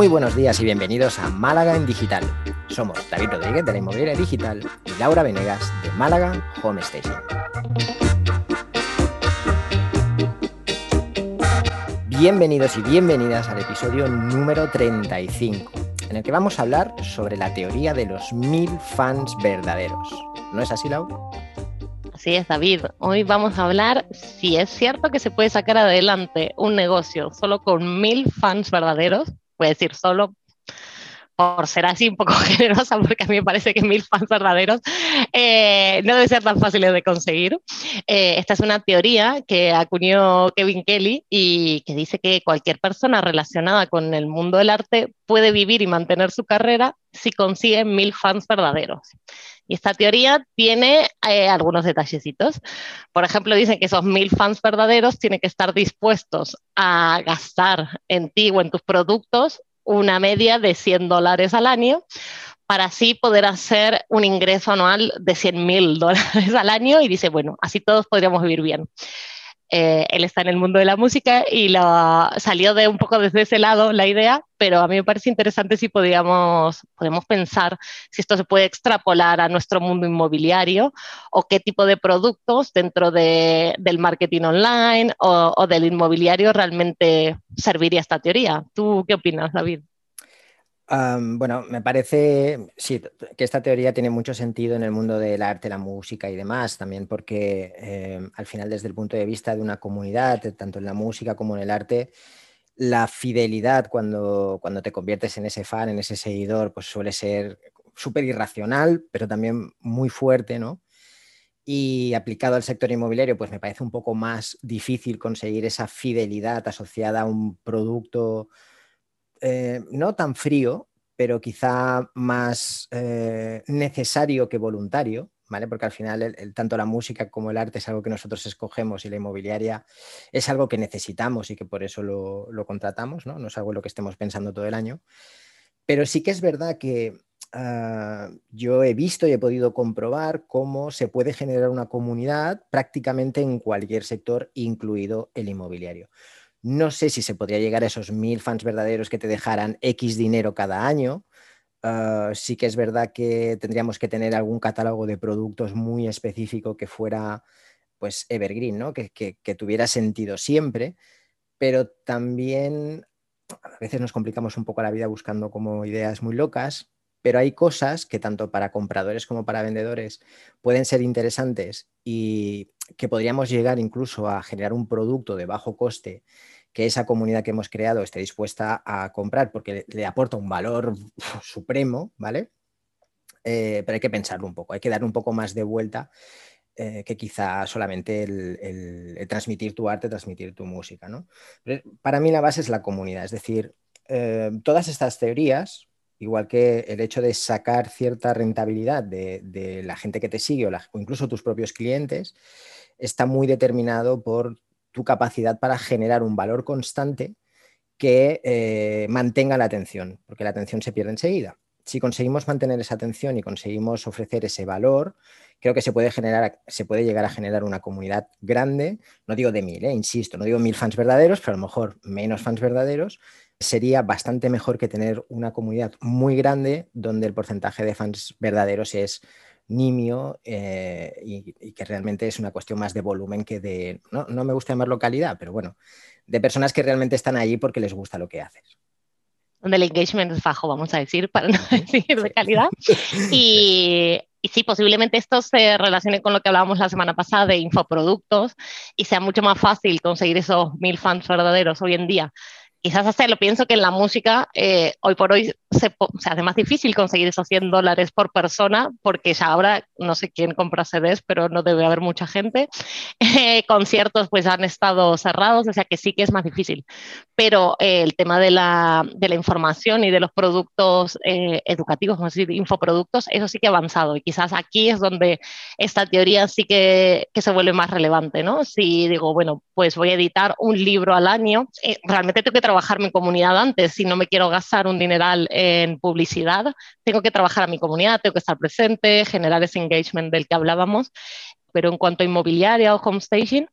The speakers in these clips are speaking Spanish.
Muy buenos días y bienvenidos a Málaga en Digital. Somos David Rodríguez de la Inmobiliaria Digital y Laura Venegas de Málaga Home Station. Bienvenidos y bienvenidas al episodio número 35, en el que vamos a hablar sobre la teoría de los mil fans verdaderos. ¿No es así, Laura? Así es, David. Hoy vamos a hablar si es cierto que se puede sacar adelante un negocio solo con mil fans verdaderos puede decir solo por ser así un poco generosa, porque a mí me parece que mil fans verdaderos eh, no debe ser tan fácil de conseguir. Eh, esta es una teoría que acuñó Kevin Kelly y que dice que cualquier persona relacionada con el mundo del arte puede vivir y mantener su carrera si consigue mil fans verdaderos. Y esta teoría tiene eh, algunos detallecitos. Por ejemplo, dicen que esos mil fans verdaderos tienen que estar dispuestos a gastar en ti o en tus productos una media de 100 dólares al año para así poder hacer un ingreso anual de 100 mil dólares al año y dice, bueno, así todos podríamos vivir bien. Eh, él está en el mundo de la música y lo, salió de un poco desde ese lado la idea, pero a mí me parece interesante si podríamos, podemos pensar si esto se puede extrapolar a nuestro mundo inmobiliario o qué tipo de productos dentro de, del marketing online o, o del inmobiliario realmente serviría esta teoría. ¿Tú qué opinas, David? Bueno, me parece sí, que esta teoría tiene mucho sentido en el mundo del arte, la música y demás, también porque em, al final desde el punto de vista de una comunidad, tanto en la música como en el arte, la fidelidad cuando, cuando te conviertes en ese fan, en ese seguidor, pues suele ser súper irracional, pero también muy fuerte, ¿no? Y aplicado al sector inmobiliario, pues me parece un poco más difícil conseguir esa fidelidad asociada a un producto eh, no tan frío, pero quizá más eh, necesario que voluntario, ¿vale? Porque al final tanto la música como el arte es algo que nosotros escogemos y la inmobiliaria es algo que necesitamos y que por eso lo, contratamos, ¿no? No es algo en lo que estemos pensando todo el año. Pero sí que es verdad que ah, yo he visto y he podido comprobar cómo se puede generar una comunidad prácticamente en cualquier sector, incluido el inmobiliario. No sé si se podría llegar a esos mil fans verdaderos que te dejaran X dinero cada año. Ah, sí que es verdad que tendríamos que tener algún catálogo de productos muy específico que fuera pues evergreen, ¿no? que, que tuviera sentido siempre, pero también a veces nos complicamos un poco la vida buscando como ideas muy locas, pero hay cosas que tanto para compradores como para vendedores pueden ser interesantes y que podríamos llegar incluso a generar un producto de bajo coste que esa comunidad que hemos creado esté dispuesta a comprar porque le, aporta un valor supremo, ¿vale? Eh, pero hay que pensarlo un poco, hay que dar un poco más de vuelta eh, que quizá solamente el, transmitir tu arte, transmitir tu música, ¿no? para mí la base es la comunidad, es decir, eh, todas estas teorías, igual que el hecho de sacar cierta rentabilidad de, la gente que te sigue o, incluso tus propios clientes, está muy determinado por tu capacidad para generar un valor constante que eh, mantenga la atención, porque la atención se pierde enseguida. Si conseguimos mantener esa atención y conseguimos ofrecer ese valor, creo que se puede, generar, se puede llegar a generar una comunidad grande, no digo de mil, eh, insisto, no digo mil fans verdaderos, pero a lo mejor menos fans verdaderos, sería bastante mejor que tener una comunidad muy grande donde el porcentaje de fans verdaderos es nimio eh, y, que realmente es una cuestión más de volumen que de, no, me gusta llamarlo calidad, pero bueno, de personas que realmente están allí porque les gusta lo que haces. Donde el engagement es bajo, vamos a decir, para no decir de calidad. Y, y sí, posiblemente esto se relacione con lo que hablábamos la semana pasada de infoproductos y sea mucho más fácil conseguir esos mil fans verdaderos hoy en día quizás hacerlo. Pienso que en la música eh, hoy por hoy se, hace más difícil conseguir esos 100 dólares por persona porque ya ahora no sé quién compra CDs, pero no debe haber mucha gente. Eh, conciertos pues han estado cerrados, o sea que sí que es más difícil. Pero eh, el tema de la, de la, información y de los productos educativos, vamos a decir, infoproductos, eso sí que ha avanzado y quizás aquí es donde esta teoría sí que, que se vuelve más relevante, ¿no? Si digo, bueno, pues voy a editar un libro al año, realmente tengo que trabajar mi comunidad antes. Si no me quiero gastar un dineral en publicidad, tengo que trabajar a mi comunidad, tengo que estar presente, generar ese engagement del que hablábamos. Pero en cuanto a inmobiliaria o home staging,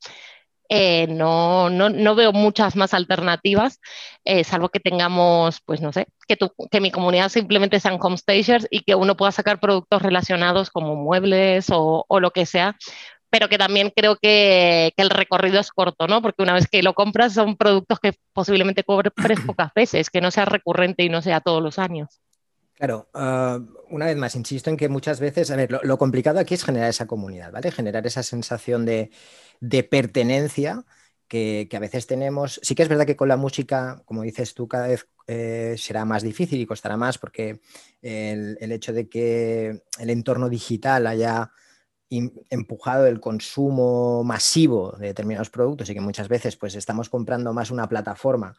eh, no, no, no, veo muchas más alternativas, eh, salvo que tengamos, pues no sé, que, tu, que mi comunidad simplemente sean homestagers y que uno pueda sacar productos relacionados como muebles o, o lo que sea, pero que también creo que, que, el recorrido es corto, ¿no? Porque una vez que lo compras son productos que posiblemente cobres pocas veces, que no sea recurrente y no sea todos los años. Claro, uh, una vez más, insisto en que muchas veces, a ver, lo, lo, complicado aquí es generar esa comunidad, ¿vale? Generar esa sensación de, de pertenencia que, que, a veces tenemos. Sí que es verdad que con la música, como dices tú, cada vez eh, será más difícil y costará más porque el, el, hecho de que el entorno digital haya empujado el consumo masivo de determinados productos y que muchas veces pues estamos comprando más una plataforma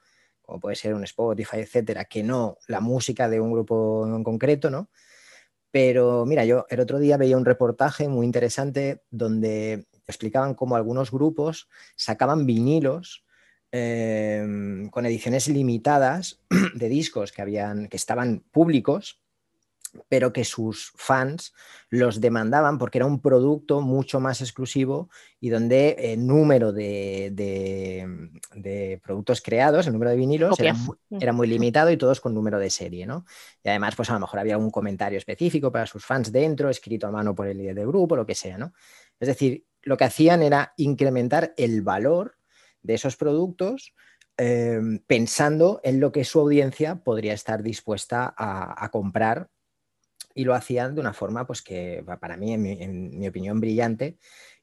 como puede ser un Spotify, etcétera, que no la música de un grupo en concreto, ¿no? Pero mira, yo el otro día veía un reportaje muy interesante donde explicaban cómo algunos grupos sacaban vinilos eh, con ediciones limitadas de discos que, habían, que estaban públicos pero que sus fans los demandaban porque era un producto mucho más exclusivo y donde el número de, de, de productos creados, el número de vinilos, era muy, era muy, limitado y todos con número de serie, ¿no? Y además, pues a lo mejor había un comentario específico para sus fans dentro, escrito a mano por el líder del grupo, lo que sea, ¿no? Es decir, lo que hacían era incrementar el valor de esos productos eh, pensando en lo que su audiencia podría estar dispuesta a, a comprar y lo hacían de una forma pues que para mí, en mi, en mi opinión, brillante,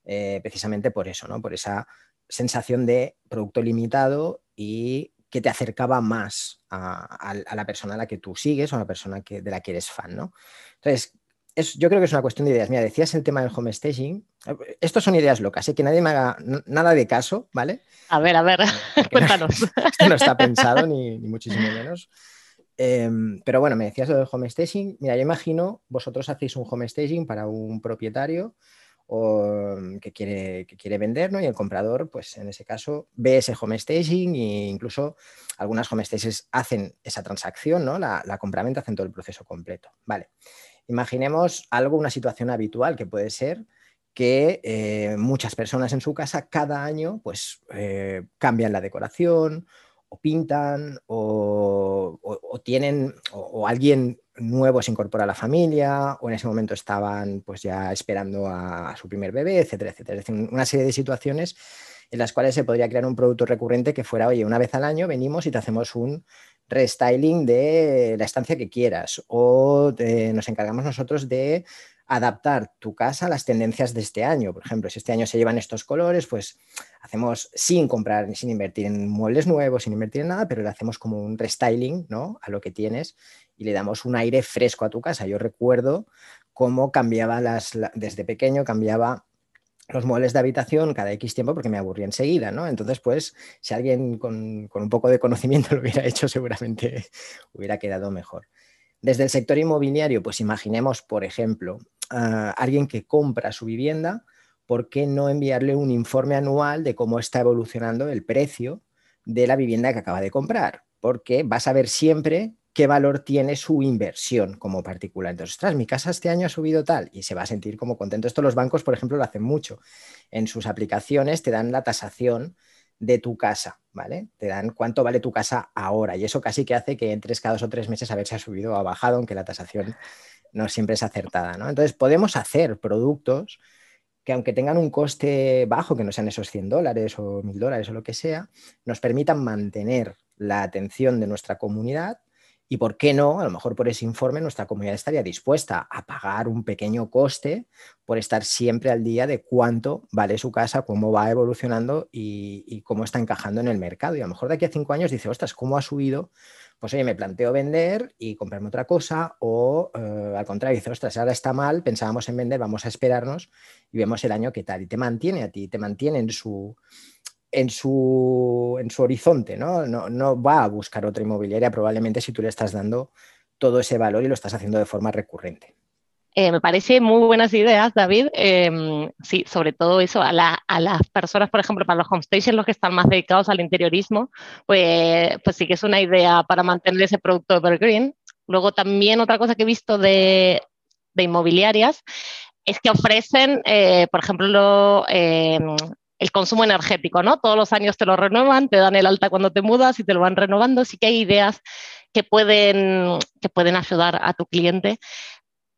eh, precisamente por eso, ¿no? por esa sensación de producto limitado y que te acercaba más a, a, a, la persona a la que tú sigues o a la persona que, de la que eres fan. ¿no? Entonces, es, yo creo que es una cuestión de ideas. Mira, decías el tema del home staging. Estos son ideas locas, ¿eh? que nadie me haga nada de caso, ¿vale? A ver, a ver, cuéntanos. No, esto no está pensado, ni, ni muchísimo menos. Eh, pero bueno, me decías lo del home staging. Mira, yo imagino, vosotros hacéis un home staging para un propietario o, que, quiere, que quiere vender, ¿no? Y el comprador, pues en ese caso, ve ese home staging e incluso algunas home stages hacen esa transacción, ¿no? La, la compraventa hacen todo el proceso completo. Vale. Imaginemos algo, una situación habitual que puede ser que eh, muchas personas en su casa cada año pues eh, cambian la decoración o pintan o, tienen o, alguien nuevo se incorpora a la familia o en ese momento estaban pues ya esperando a, su primer bebé, etcétera, etcétera. Es decir, una serie de situaciones en las cuales se podría crear un producto recurrente que fuera, oye, una vez al año venimos y te hacemos un restyling de la estancia que quieras o nos encargamos nosotros de adaptar tu casa a las tendencias de este año. Por ejemplo, si este año se llevan estos colores, pues hacemos sin comprar, sin invertir en muebles nuevos, sin invertir en nada, pero le hacemos como un restyling ¿no? a lo que tienes y le damos un aire fresco a tu casa. Yo recuerdo cómo cambiaba las, desde pequeño, cambiaba los muebles de habitación cada X tiempo porque me aburría enseguida, ¿no? Entonces, pues, si alguien con, con un poco de conocimiento lo hubiera hecho, seguramente hubiera quedado mejor. Desde el sector inmobiliario, pues imaginemos, por ejemplo, uh, alguien que compra su vivienda, ¿por qué no enviarle un informe anual de cómo está evolucionando el precio de la vivienda que acaba de comprar? Porque vas a ver siempre qué valor tiene su inversión como particular. Entonces, ostras, mi casa este año ha subido tal y se va a sentir como contento. Esto los bancos, por ejemplo, lo hacen mucho. En sus aplicaciones te dan la tasación de tu casa, ¿vale? Te dan cuánto vale tu casa ahora y eso casi que hace que entres cada dos o tres meses a ver si ha subido o ha bajado, aunque la tasación no siempre es acertada, ¿no? Entonces, podemos hacer productos que aunque tengan un coste bajo, que no sean esos 100 dólares o 1000 dólares o lo que sea, nos permitan mantener la atención de nuestra comunidad y por qué no, a lo mejor por ese informe nuestra comunidad estaría dispuesta a pagar un pequeño coste por estar siempre al día de cuánto vale su casa, cómo va evolucionando y, cómo está encajando en el mercado. Y a lo mejor de aquí a cinco años dice, ostras, ¿cómo ha subido? Pues oye, me planteo vender y comprarme otra cosa o eh, al contrario, dice, ostras, ahora está mal, pensábamos en vender, vamos a esperarnos y vemos el año qué tal. Y te mantiene a ti, te mantiene en su en su, en su horizonte, ¿no? ¿no? ¿no? va a buscar otra inmobiliaria probablemente si tú le estás dando todo ese valor y lo estás haciendo de forma recurrente. Eh, me parece muy buenas ideas, David. Eh, sí, sobre todo eso, a, la, a, las personas, por ejemplo, para los homestays, los que están más dedicados al interiorismo, pues, pues sí que es una idea para mantener ese producto evergreen. Luego también otra cosa que he visto de, de inmobiliarias es que ofrecen, eh, por ejemplo, el consumo energético, ¿no? Todos los años te lo renuevan, te dan el alta cuando te mudas y te lo van renovando. Sí que hay ideas que pueden, que pueden ayudar a tu cliente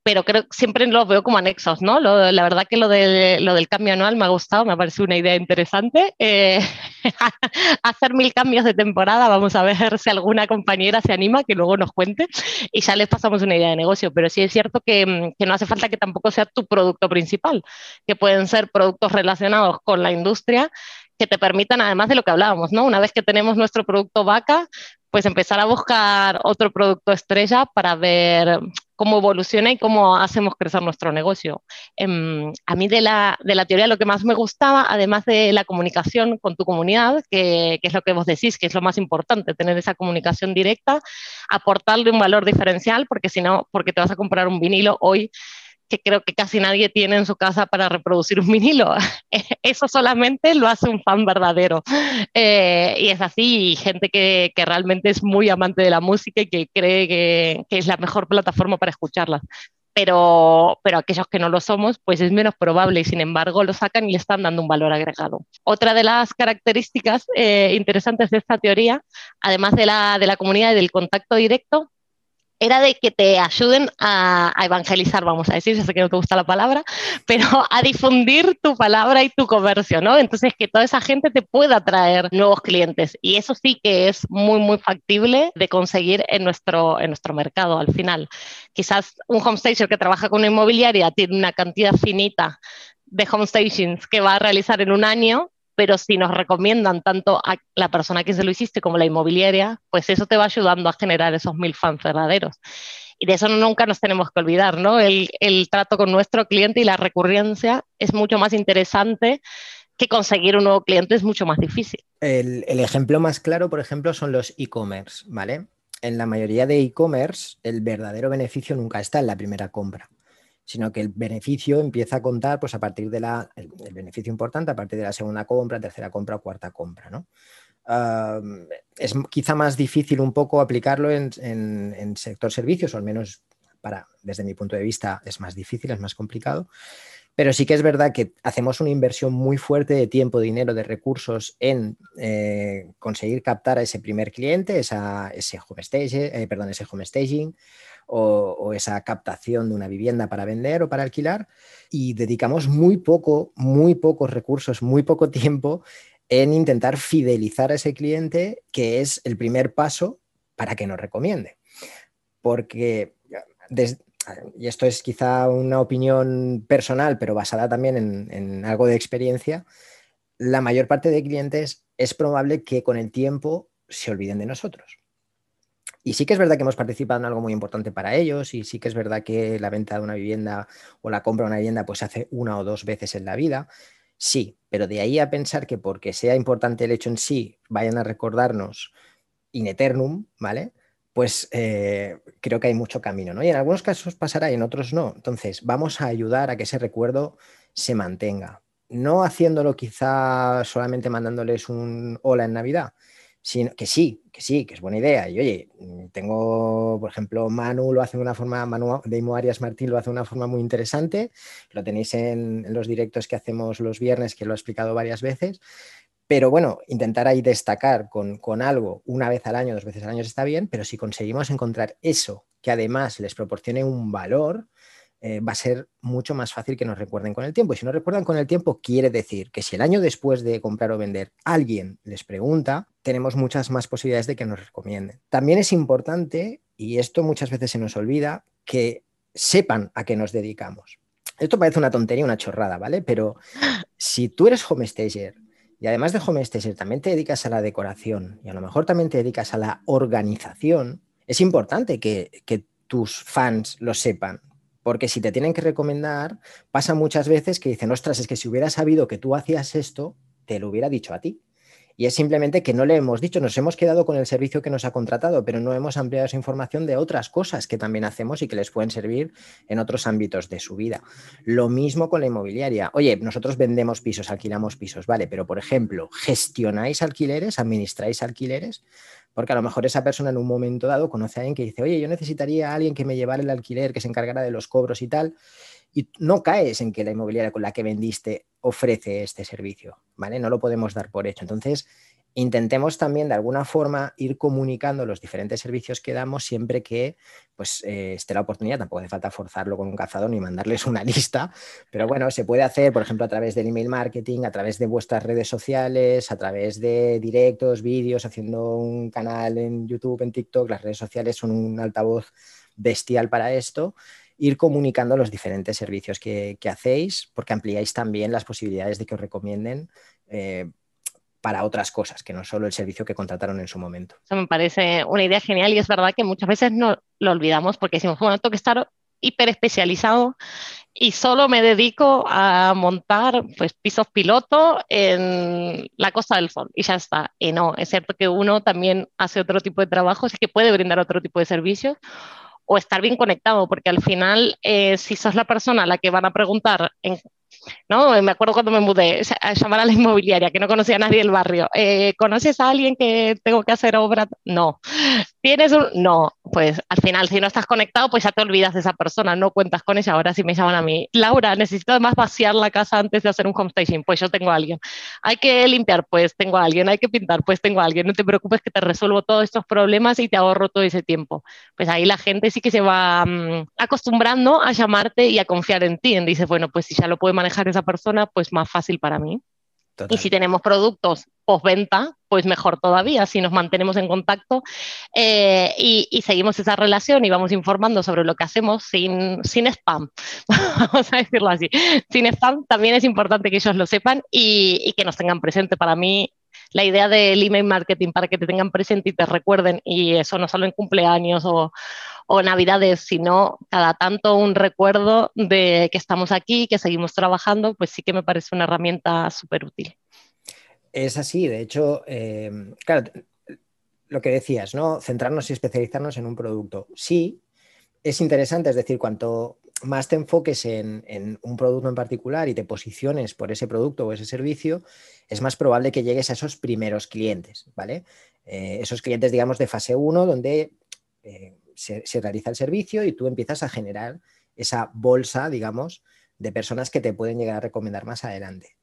pero creo que siempre los veo como anexos, ¿no? la verdad que lo, de, lo del cambio anual me ha gustado, me ha parecido una idea interesante. Eh, hacer mil cambios de temporada, vamos a ver si alguna compañera se anima, que luego nos cuente y ya les pasamos una idea de negocio, pero sí es cierto que, que no hace falta que tampoco sea tu producto principal, que pueden ser productos relacionados con la industria que te permitan, además de lo que hablábamos, ¿no? Una vez que tenemos nuestro producto vaca, pues empezar a buscar otro producto estrella para ver cómo evoluciona y cómo hacemos crecer nuestro negocio. Em, a mí de la, de la, teoría lo que más me gustaba, además de la comunicación con tu comunidad, que, que, es lo que vos decís, que es lo más importante, tener esa comunicación directa, aportarle un valor diferencial, porque si no, porque te vas a comprar un vinilo hoy que creo que casi nadie tiene en su casa para reproducir un vinilo. Eso solamente lo hace un fan verdadero. Eh, y es así, gente que, que, realmente es muy amante de la música y que cree que, que es la mejor plataforma para escucharla. Pero, pero, aquellos que no lo somos, pues es menos probable y sin embargo lo sacan y le están dando un valor agregado. Otra de las características eh, interesantes de esta teoría, además de la, de la comunidad y del contacto directo, era de que te ayuden a, evangelizar, vamos a decir, yo sé que no te gusta la palabra, pero a difundir tu palabra y tu comercio, ¿no? Entonces, que toda esa gente te pueda traer nuevos clientes. Y eso sí que es muy, muy factible de conseguir en nuestro, en nuestro mercado al final. Quizás un homestager que trabaja con una inmobiliaria tiene una cantidad finita de homestations que va a realizar en un año pero si nos recomiendan tanto a la persona que se lo hiciste como la inmobiliaria, pues eso te va ayudando a generar esos mil fans verdaderos. Y de eso nunca nos tenemos que olvidar, ¿no? El, trato con nuestro cliente y la recurrencia es mucho más interesante que conseguir un nuevo cliente es mucho más difícil. El, el ejemplo más claro, por ejemplo, son los e-commerce, ¿vale? En la mayoría de e-commerce, el verdadero beneficio nunca está en la primera compra sino que el beneficio empieza a contar pues, a partir de la, el, beneficio importante a partir de la segunda compra, tercera compra o cuarta compra. ¿no? es quizá más difícil un poco aplicarlo en, en, sector servicios, o al menos para, desde mi punto de vista es más difícil, es más complicado. Pero sí que es verdad que hacemos una inversión muy fuerte de tiempo, dinero, de recursos en eh, conseguir captar a ese primer cliente, esa, ese, home stage, eh, perdón, ese home staging, o, esa captación de una vivienda para vender o para alquilar y dedicamos muy poco, muy pocos recursos, muy poco tiempo en intentar fidelizar a ese cliente, que es el primer paso para que nos recomiende. Porque, y esto es quizá una opinión personal, pero basada también en, algo de experiencia, la mayor parte de clientes es probable que con el tiempo se olviden de nosotros. Y sí que es verdad que hemos participado en algo muy importante para ellos y sí que es verdad que la venta de una vivienda o la compra de una vivienda pues se hace una o dos veces en la vida. Sí, pero de ahí a pensar que porque sea importante el hecho en sí, vayan a recordarnos in eternum, ¿vale? Pues eh, creo que hay mucho camino, ¿no? Y en algunos casos pasará y en otros no. Entonces, vamos a ayudar a que ese recuerdo se mantenga. No haciéndolo quizá solamente mandándoles un hola en Navidad, que sí, que sí, que es buena idea. Y oye, tengo, por ejemplo, Manu lo hace de una forma, Manu de Imo Arias Martín lo hace de una forma muy interesante. Lo tenéis en, los directos que hacemos los viernes, que lo he explicado varias veces. Pero bueno, intentar ahí destacar con, con algo una vez al año, dos veces al año está bien, pero si conseguimos encontrar eso que además les proporcione un valor, eh, va a ser mucho más fácil que nos recuerden con el tiempo. Y si no recuerdan con el tiempo, quiere decir que si el año después de comprar o vender alguien les pregunta, tenemos muchas más posibilidades de que nos recomienden. También es importante, y esto muchas veces se nos olvida, que sepan a qué nos dedicamos. Esto parece una tontería, una chorrada, ¿vale? Pero si tú eres homestager y además de homestager también te dedicas a la decoración y a lo mejor también te dedicas a la organización, es importante que tus fans lo sepan, porque si te tienen que recomendar, pasa muchas veces que dicen, ostras, es que si hubiera sabido que tú hacías esto, te lo hubiera dicho a ti. Y es simplemente que no le hemos dicho, nos hemos quedado con el servicio que nos ha contratado, pero no hemos ampliado esa información de otras cosas que también hacemos y que les pueden servir en otros ámbitos de su vida. Lo mismo con la inmobiliaria. Oye, nosotros vendemos pisos, alquilamos pisos, vale, pero por ejemplo, ¿gestionáis alquileres, administráis alquileres? Porque a lo mejor esa persona en un momento dado conoce a alguien que dice, oye, yo necesitaría a alguien que me llevara el alquiler, que se encargara de los cobros y tal. Y no caes en que la inmobiliaria con la que vendiste ofrece este servicio, ¿vale? No lo podemos dar por hecho. Entonces, intentemos también de alguna forma ir comunicando los diferentes servicios que damos siempre que pues, eh, esté la oportunidad. Tampoco hace falta forzarlo con un cazador ni mandarles una lista, pero bueno, se puede hacer, por ejemplo, a través del email marketing, a través de vuestras redes sociales, a través de directos, vídeos, haciendo un canal en YouTube, en TikTok. Las redes sociales son un altavoz bestial para esto ir comunicando los diferentes servicios que, hacéis, porque ampliáis también las posibilidades de que os recomienden eh, para otras cosas, que no solo el servicio que contrataron en su momento. Eso me parece una idea genial y es verdad que muchas veces no lo olvidamos porque decimos, bueno, tengo que estar hiper especializado y solo me dedico a montar pues, pisos piloto en la Costa del Sol y ya está. Y no, es cierto que uno también hace otro tipo de trabajos y que puede brindar otro tipo de servicios o estar bien conectado, porque al final, eh, si sos la persona a la que van a preguntar en ¿no? Me acuerdo cuando me mudé a llamar a la inmobiliaria, que no conocía a nadie del barrio. Eh, ¿Conoces a alguien que tengo que hacer obra? No. ¿Tienes un...? No. Pues al final, si no estás conectado, pues ya te olvidas de esa persona, no cuentas con ella. Ahora sí me llaman a mí, Laura, necesito además vaciar la casa antes de hacer un home staging. Pues yo tengo a alguien. Hay que limpiar, pues tengo a alguien. Hay que pintar, pues tengo a alguien. No te preocupes que te resuelvo todos estos problemas y te ahorro todo ese tiempo. Pues ahí la gente sí que se va mm, acostumbrando a llamarte y a confiar en ti. Y dice, bueno, pues si ya lo puede manejar esa persona, pues más fácil para mí. Y si tenemos productos postventa, pues mejor todavía, si nos mantenemos en contacto eh, y, seguimos esa relación y vamos informando sobre lo que hacemos sin, sin spam, vamos a decirlo así. Sin spam también es importante que ellos lo sepan y, y que nos tengan presente. Para mí la idea del email marketing para que te tengan presente y te recuerden, y eso no solo en cumpleaños o, o navidades, sino cada tanto un recuerdo de que estamos aquí, que seguimos trabajando, pues sí que me parece una herramienta súper útil. Es así, de hecho, eh, claro, lo que decías, ¿no? Centrarnos y especializarnos en un producto. Sí, es interesante, es decir, cuanto más te enfoques en, un producto en particular y te posiciones por ese producto o ese servicio, es más probable que llegues a esos primeros clientes, ¿vale? Eh, esos clientes, digamos, de fase 1, donde eh, se, realiza el servicio y tú empiezas a generar esa bolsa, digamos, de personas que te pueden llegar a recomendar más adelante.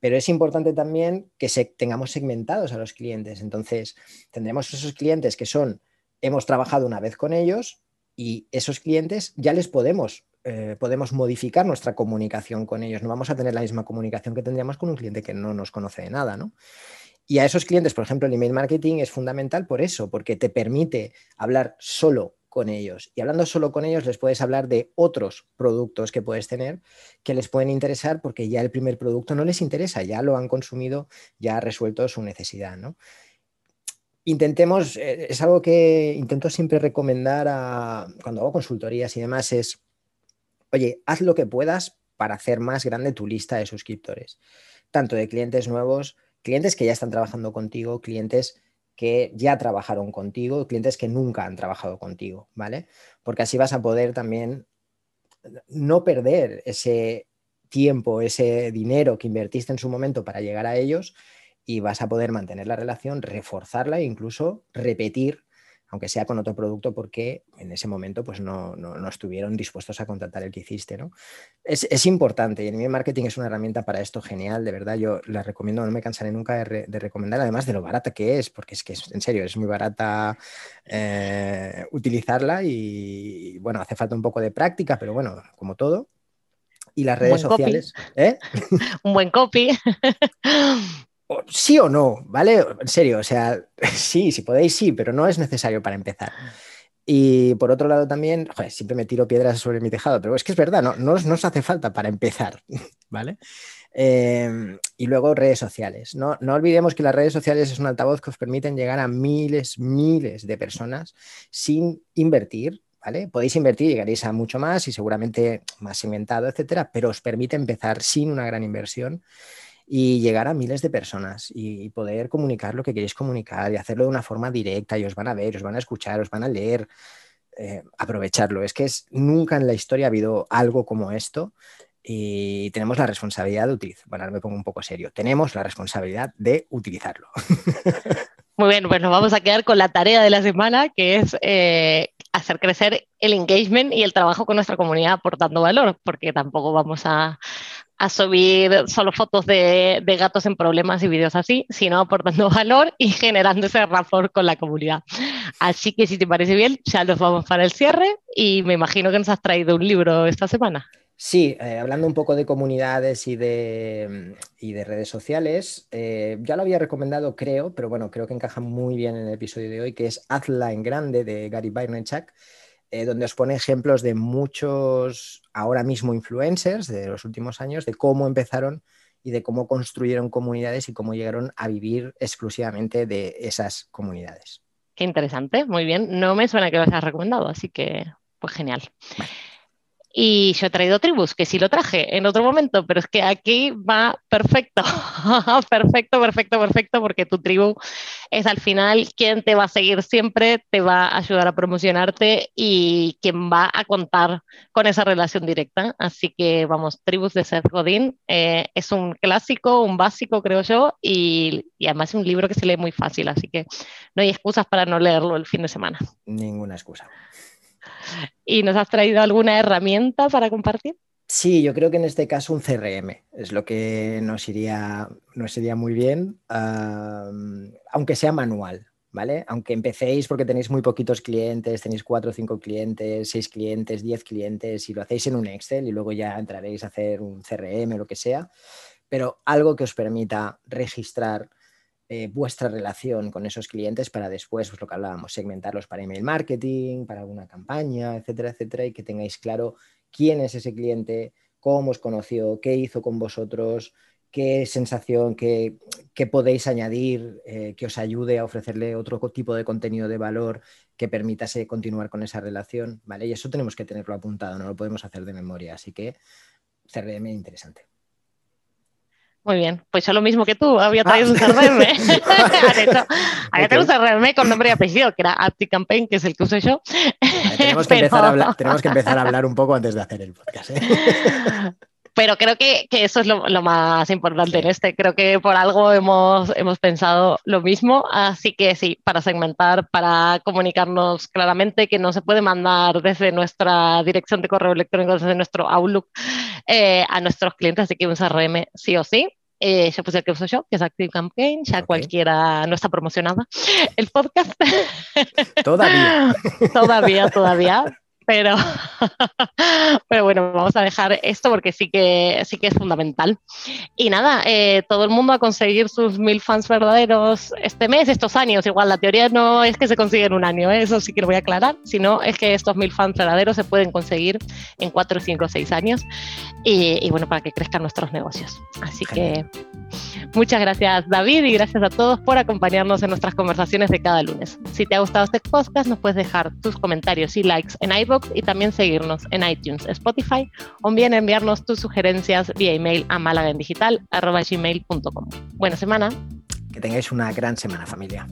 Pero es importante también que tengamos segmentados a los clientes. Entonces, tendremos esos clientes que son, hemos trabajado una vez con ellos y esos clientes ya les podemos eh, podemos modificar nuestra comunicación con ellos. No vamos a tener la misma comunicación que tendríamos con un cliente que no nos conoce de nada, ¿no? Y a esos clientes, por ejemplo, el email marketing es fundamental por eso, porque te permite hablar solo con ellos. Y hablando solo con ellos, les puedes hablar de otros productos que puedes tener que les pueden interesar porque ya el primer producto no les interesa, ya lo han consumido, ya ha resuelto su necesidad, ¿no? Intentemos, eh, es algo que intento siempre recomendar a, cuando hago consultorías y demás, es oye, haz lo que puedas para hacer más grande tu lista de suscriptores, tanto de clientes nuevos, clientes que ya están trabajando contigo, clientes que ya trabajaron contigo, clientes que nunca han trabajado contigo, ¿vale? Porque así vas a poder también no perder ese tiempo, ese dinero que invertiste en su momento para llegar a ellos y vas a poder mantener la relación, reforzarla e incluso repetir aunque sea con otro producto, porque en ese momento pues no, estuvieron dispuestos a contratar el que hiciste. ¿no? Es, importante y en mi marketing es una herramienta para esto genial, de verdad yo la recomiendo, no me cansaré nunca de, recomendar, además de lo barata que es, porque es que es, en serio es muy barata eh, utilizarla y bueno, hace falta un poco de práctica, pero bueno, como todo. Y las redes sociales. ¿eh? un buen copy. sí o no, ¿vale? En serio, o sea, sí, si podéis, sí, pero no es necesario para empezar. Y por otro lado también, joder, siempre me tiro piedras sobre mi tejado, pero es que es verdad, no, no, os hace falta para empezar, ¿vale? Em, y luego redes sociales. No, no olvidemos que las redes sociales es un altavoz que os permiten llegar a miles, miles de personas sin invertir, ¿vale? Podéis invertir, llegaréis a mucho más y seguramente más segmentado, etcétera, pero os permite empezar sin una gran inversión y llegar a miles de personas y poder comunicar lo que queréis comunicar y hacerlo de una forma directa y os van a ver, os van a escuchar, os van a leer. Eh, aprovecharlo. Es que es, nunca en la historia ha habido algo como esto y tenemos la responsabilidad de utilizar. Bueno, me pongo un poco serio. Tenemos la responsabilidad de utilizarlo. Muy bien, pues nos vamos a quedar con la tarea de la semana, que es eh, hacer crecer el engagement y el trabajo con nuestra comunidad aportando valor, porque tampoco vamos a, a subir solo fotos de, gatos en problemas y vídeos así, sino aportando valor y generando ese rapport con la comunidad. Así que si te parece bien, ya los vamos para el cierre y me imagino que nos has traído un libro esta semana. Sí, eh, hablando un poco de comunidades y de, de redes sociales, eh, ya lo había recomendado, creo, pero bueno, creo que encaja muy bien en el episodio de hoy, que es Hazla en Grande de Gary Vaynerchuk eh, donde os pone ejemplos de muchos ahora mismo influencers de los últimos años, de cómo empezaron y de cómo construyeron comunidades y cómo llegaron a vivir exclusivamente de esas comunidades. Qué interesante, muy bien. No me suena que lo hayas recomendado, así que pues genial. Y yo he traído tribus, que sí lo traje en otro momento, pero es que aquí va perfecto, perfecto, perfecto, perfecto, porque tu tribu es al final quien te va a seguir siempre, te va a ayudar a promocionarte y quien va a contar con esa relación directa. Así que vamos, tribus de Seth Godin eh, es un clásico, un básico, creo yo, y, y además es un libro que se lee muy fácil, así que no hay excusas para no leerlo el fin de semana. Ninguna excusa. ¿Y nos has traído alguna herramienta para compartir? Sí, yo creo que en este caso un CRM es lo que nos iría, muy bien, aunque sea manual, ¿vale? Aunque empecéis porque tenéis muy poquitos clientes, tenéis cuatro o cinco clientes, seis clientes, diez clientes y lo hacéis en un Excel y luego ya entraréis a hacer un CRM o lo que sea, pero algo que os permita registrar eh, vuestra relación con esos clientes para después, pues lo que hablábamos, segmentarlos para email marketing, para alguna campaña, etcétera, etcétera, y que tengáis claro quién es ese cliente, cómo os conoció, qué hizo con vosotros, qué sensación, qué, podéis añadir eh, que os ayude a ofrecerle otro tipo de contenido de valor que permitase continuar con esa relación, ¿vale? Y eso tenemos que tenerlo apuntado, no lo podemos hacer de memoria, así que CRM interesante. Muy bien, pues yo lo mismo que tú, había traído un CRM. había traído un CRM con nombre y apellido, que era AptiCampaign, que es el que uso yo. tenemos, que empezar a hablar, tenemos que empezar a hablar un poco antes de hacer el podcast. ¿eh? pero creo que, que eso es lo, lo, más importante en este. Creo que por algo hemos, hemos pensado lo mismo. Así que sí, para segmentar, para comunicarnos claramente, que no se puede mandar desde nuestra dirección de correo electrónico, desde nuestro Outlook eh, a nuestros clientes. Así que un CRM sí o sí. Eh, yo puse el que uso yo, que es Active Campaign, ya cualquiera no está promocionada el podcast. Todavía. todavía, todavía pero, pero bueno, vamos a dejar esto porque sí que, sí que es fundamental. Y nada, eh, todo el mundo a conseguir sus mil fans verdaderos este mes, estos años. Igual la teoría no es que se consiga en un año, ¿eh? eso sí que lo voy a aclarar, sino es que estos mil fans verdaderos se pueden conseguir en cuatro, cinco, seis años. Y, y bueno, para que crezcan nuestros negocios. Así que muchas gracias David y gracias a todos por acompañarnos en nuestras conversaciones de cada lunes. Si te ha gustado este podcast, nos puedes dejar tus comentarios y likes en iVoox y también seguirnos en iTunes, Spotify o bien enviarnos tus sugerencias vía email a malagaendigital.gmail.com. Buena semana. Que tengáis una gran semana familia.